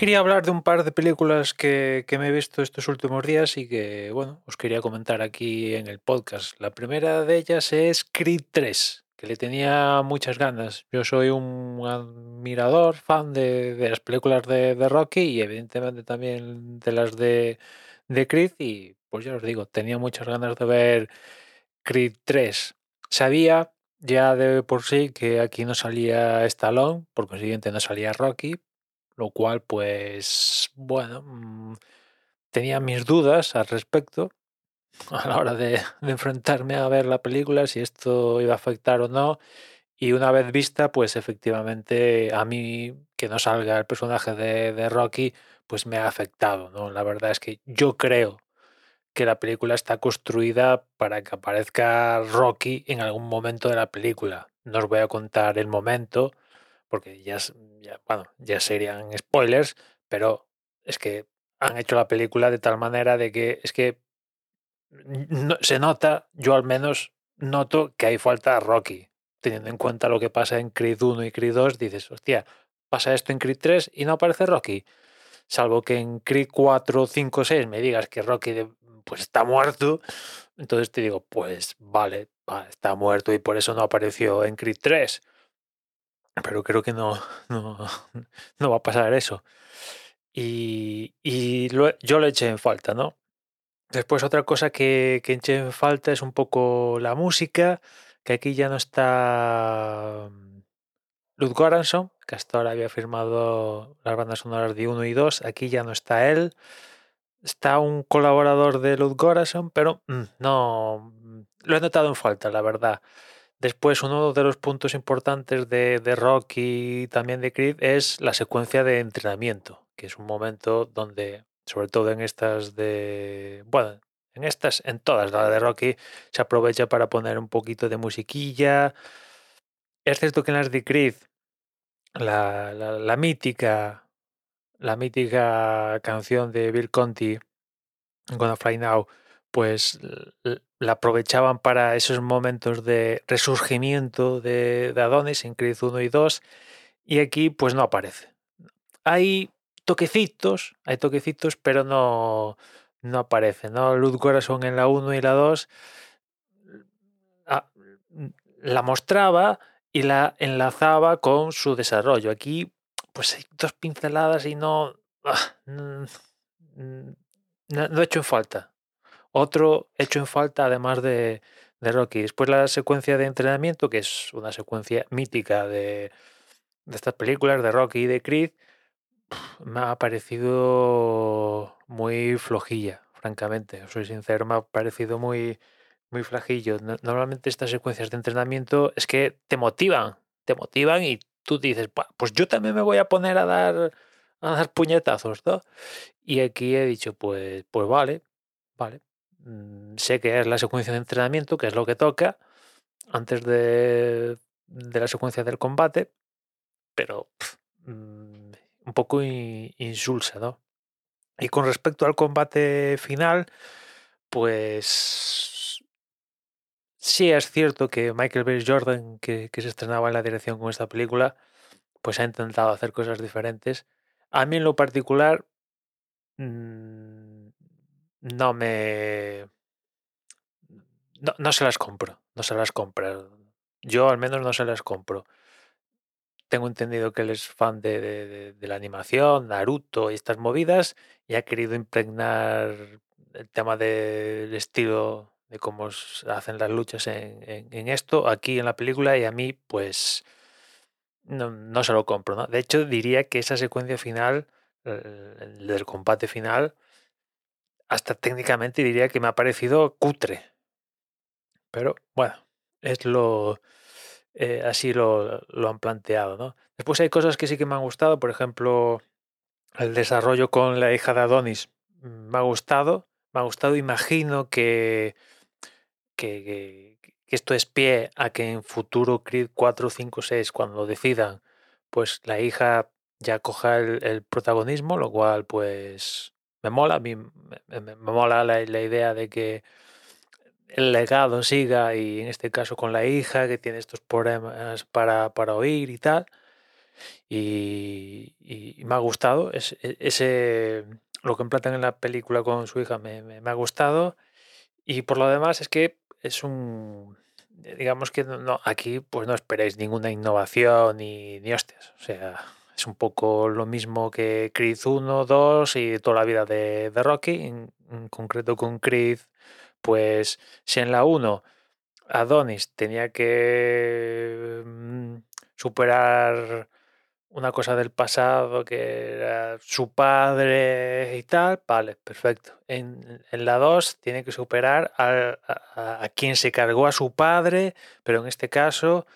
quería hablar de un par de películas que, que me he visto estos últimos días y que, bueno, os quería comentar aquí en el podcast. La primera de ellas es Creed 3, que le tenía muchas ganas. Yo soy un admirador, fan de, de las películas de, de Rocky y evidentemente también de las de, de Creed y pues ya os digo, tenía muchas ganas de ver Creed 3. Sabía ya de por sí que aquí no salía Stallone, por consiguiente no salía Rocky, lo cual pues bueno, mm, tenía mis dudas al respecto a la hora de, enfrentarme a ver la película, si esto iba a afectar o no. Y una vez vista, pues efectivamente a mí que no salga el personaje de, de Rocky, pues me ha afectado, ¿no? La verdad es que yo creo que la película está construida para que aparezca Rocky en algún momento de la película. No os voy a contar el momento, porque ya, bueno, ya serían spoilers, pero es que han hecho la película de tal manera de que es que se nota, yo al menos noto que hay falta a Rocky. Teniendo en cuenta lo que pasa en Creed 1 y Creed 2, dices, hostia, pasa esto en Creed 3 y no aparece Rocky. Salvo que en Creed 4, 5, 6 me digas que Rocky pues está muerto, entonces te digo, pues vale, va, está muerto y por eso no apareció en Creed 3. Pero creo que no, no, no va a pasar eso. Y, y yo lo eché en falta, ¿no? Después otra cosa que, que eché en falta es un poco la música, que aquí ya no está mm, Lud Goranson, que hasta ahora había firmado las bandas sonoras de 1 y 2, aquí ya no está él. Está un colaborador de Lud Goranson, pero mm, no mm, lo he notado en falta, la verdad. Después, uno de los puntos importantes de, de Rocky y también de Creed es la secuencia de entrenamiento, que es un momento donde, sobre todo en estas de. Bueno, en estas, en todas las de Rocky, se aprovecha para poner un poquito de musiquilla. Es cierto que en las de Creed, la, la, la mítica, la mítica canción de Bill Conti, Gonna Fly Now, pues la aprovechaban para esos momentos de resurgimiento de, Adonis en Creed 1 y 2 y aquí pues no aparece. Hay toquecitos, hay toquecitos, pero no, no aparece, ¿no? Luz Corazón en la 1 y la 2 ah, la mostraba y la enlazaba con su desarrollo. Aquí pues hay dos pinceladas y no... ah, no, no he hecho falta otro hecho en falta además de, de Rocky. Después la secuencia de entrenamiento, que es una secuencia mítica de, de estas películas de Rocky y de Creed, me ha parecido muy flojilla, francamente. Soy sincero, me ha parecido muy, muy flajillo. No- Normalmente estas secuencias de entrenamiento es que te motivan, te motivan y tú dices, "Buah, pues yo también me voy a poner a dar, a dar puñetazos, ¿no? Y aquí he dicho, pues, pues vale, vale. Mm, Sé que es la secuencia de entrenamiento, que es lo que toca antes de, de la secuencia del combate, pero mm, un poco in- insulsa, ¿no? Y con respecto al combate final, pues sí es cierto que Michael B. Jordan, que, que se estrenaba en la dirección con esta película, pues ha intentado hacer cosas diferentes. A mí en lo particular mm, no me... No, no se las compro, no se las compro. Yo al menos no se las compro. Tengo entendido que él es fan de, de- la animación, Naruto y estas movidas, y ha querido impregnar el tema del estilo de cómo hacen las luchas en, en- en esto, aquí en la película, y a mí, pues, no, no se lo compro, ¿no? De hecho, diría que esa secuencia final, el del combate final, hasta técnicamente diría que me ha parecido cutre. Pero bueno, es lo. eh, así lo, lo han planteado, ¿no? Después hay cosas que sí que me han gustado, por ejemplo, el desarrollo con la hija de Adonis me ha gustado, me ha gustado, imagino que, que, que- que esto es pie a que en futuro Creed 4, 5, 6, cuando lo decidan, pues la hija ya coja el protagonismo, lo cual pues me mola, a mí me, me- me mola la, la idea de que el legado siga y en este caso con la hija que tiene estos problemas para, para oír y tal. Y, y me ha gustado. Es, e, ese, lo que emplatan en la película con su hija me, me, me ha gustado. Y por lo demás es que es un digamos que no, aquí pues no esperéis ninguna innovación ni, ni hostias. O sea, es un poco lo mismo que Creed 1, 2 y toda la vida de, Rocky. En, concreto con Creed, pues si en la 1 Adonis tenía que mm, superar una cosa del pasado que era su padre y tal, vale, perfecto. En, en la 2 tiene que superar a, a, quien se cargó a su padre, pero en este caso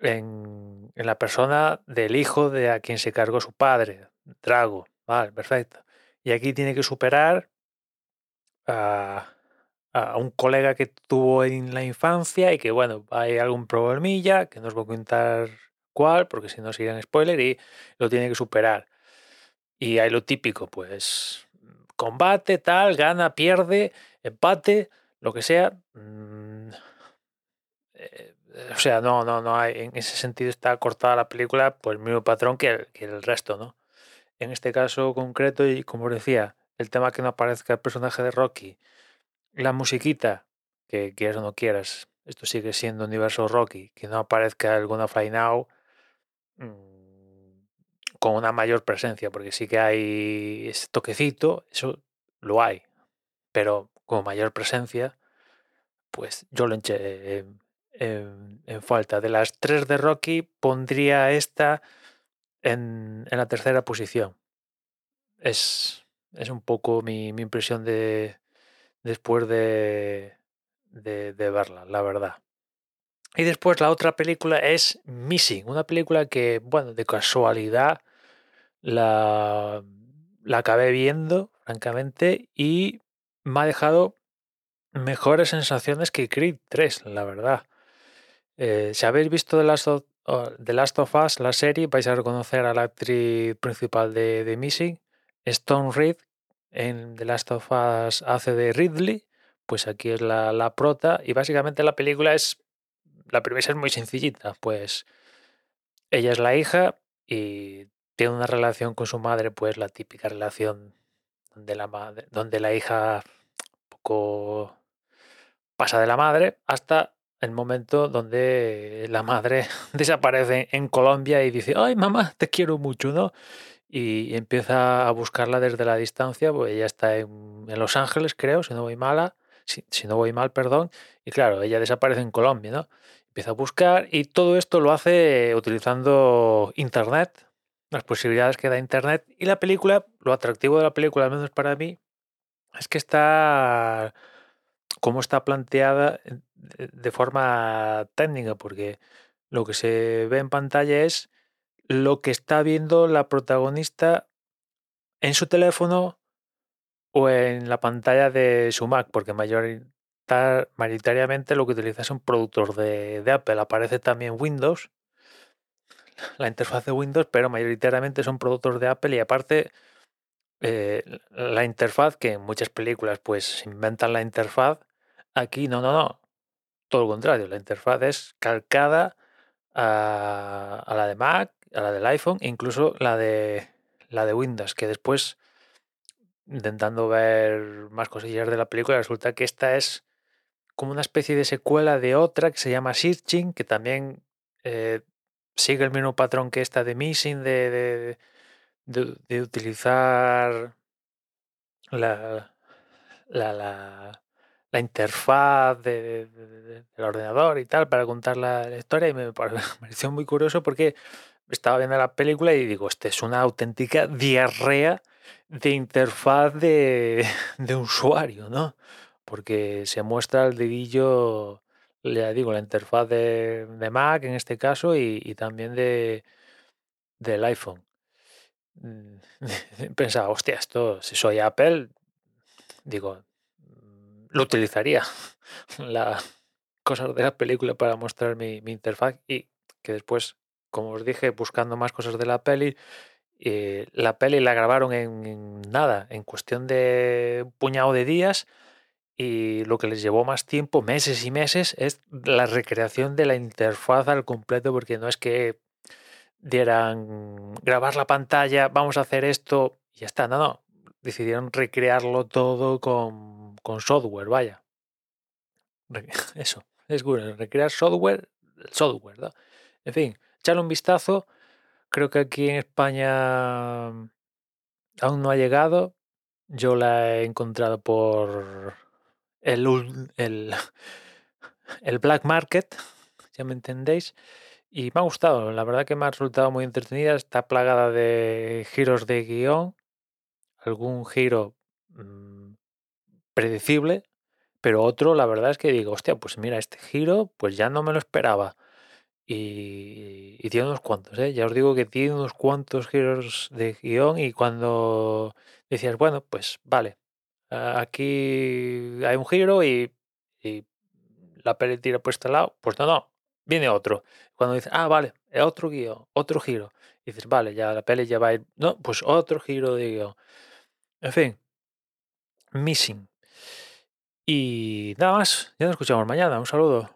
en, la persona del hijo de a quien se cargó su padre, Drago, vale, perfecto. Y aquí tiene que superar a, a un colega que tuvo en la infancia y que, bueno, hay algún problemilla que no os voy a contar cuál, porque si no sería un spoiler y lo tiene que superar. Y hay lo típico, pues combate, tal, gana, pierde, empate, lo que sea. Mm, o sea, no, no, no hay, en ese sentido está cortada la película por el mismo patrón que el, que el resto, ¿no? En este caso concreto, y como decía, el tema que no aparezca el personaje de Rocky, la musiquita, que quieras o no quieras, esto sigue siendo universo Rocky, que no aparezca alguna Fly Now, con una mayor presencia, porque sí que hay ese toquecito, eso lo hay, pero con mayor presencia, pues yo lo eché en, en, falta. De las tres de Rocky, pondría esta en, en la tercera posición. Es, es un poco mi, mi impresión de después de, de, de verla, la verdad. Y después la otra película es Missing, una película que, bueno, de casualidad la, la acabé viendo, francamente, y me ha dejado mejores sensaciones que Creed 3, la verdad. Eh, si habéis visto The Last, of, uh, The Last of Us, la serie, vais a reconocer a la actriz principal de, de Missing, Stone Reed, en The Last of Us hace de Ridley, pues aquí es la, la prota, y básicamente la película es la premisa es muy sencillita, pues ella es la hija y tiene una relación con su madre, pues la típica relación donde la madre, donde la hija un poco pasa de la madre hasta el momento donde la madre desaparece en Colombia y dice, ay mamá, te quiero mucho, ¿no? Y empieza a buscarla desde la distancia, pues ella está en, Los Ángeles, creo, si no voy mala, si, si, no voy mal, perdón, y claro, ella desaparece en Colombia, ¿no? Empieza a buscar y todo esto lo hace utilizando Internet, las posibilidades que da Internet. Y la película, lo atractivo de la película, al menos para mí, es que está como está planteada de forma técnica, porque lo que se ve en pantalla es lo que está viendo la protagonista en su teléfono o en la pantalla de su Mac, porque mayor, mayoritariamente lo que utiliza es un productor de, de, Apple. Aparece también Windows, la interfaz de Windows, pero mayoritariamente son productos de Apple y aparte eh, la interfaz, que en muchas películas pues inventan la interfaz, aquí no, no, no. Todo lo contrario, la interfaz es calcada a, la de Mac, a la del iPhone, incluso la de la de Windows, que después intentando ver más cosillas de la película, resulta que esta es como una especie de secuela de otra que se llama Searching, que también eh, sigue el mismo patrón que esta de Missing, de, de, utilizar la, la, la interfaz del ordenador y tal para contar la, historia y me pareció muy curioso porque estaba viendo la película y digo, este es una auténtica diarrea de interfaz de, de usuario, ¿no? porque se muestra el dedillo, ya digo, la interfaz de, Mac en este caso y, y también de, del iPhone. Mm, pensaba, hostia, esto, si soy Apple, digo, lo utilizaría, la cosas de la película para mostrar mi, mi, interfaz y que después, como os dije, buscando más cosas de la peli, eh, la peli la grabaron en, en, nada, en cuestión de un puñado de días y lo que les llevó más tiempo, meses y meses, es la recreación de la interfaz al completo, porque no es que dieran grabar la pantalla, vamos a hacer esto y ya está. No, no. Decidieron recrearlo todo con, con software, vaya. Eso, es Google, recrear software, software, ¿no? En fin, echarle un vistazo. Creo que aquí en España aún no ha llegado. Yo la he encontrado por el, el, el Black Market, ya me entendéis. Y me ha gustado, la verdad que me ha resultado muy entretenida. Está plagada de giros de guion, algún giro mmm, predecible, pero otro, la verdad es que digo, hostia, pues mira, este giro, pues ya no me lo esperaba. Y, y tiene unos cuantos, ¿eh? ya os digo que tiene unos cuantos giros de guion y cuando decías, bueno, pues vale, aquí hay un giro y, y la peli tira por este lado, pues no, no, viene otro. Cuando dices, ah, vale, otro guion, otro giro, dices, vale, ya la peli ya va a ir, no, pues otro giro de guion. En fin, missing. Y nada más, ya nos escuchamos mañana, un saludo.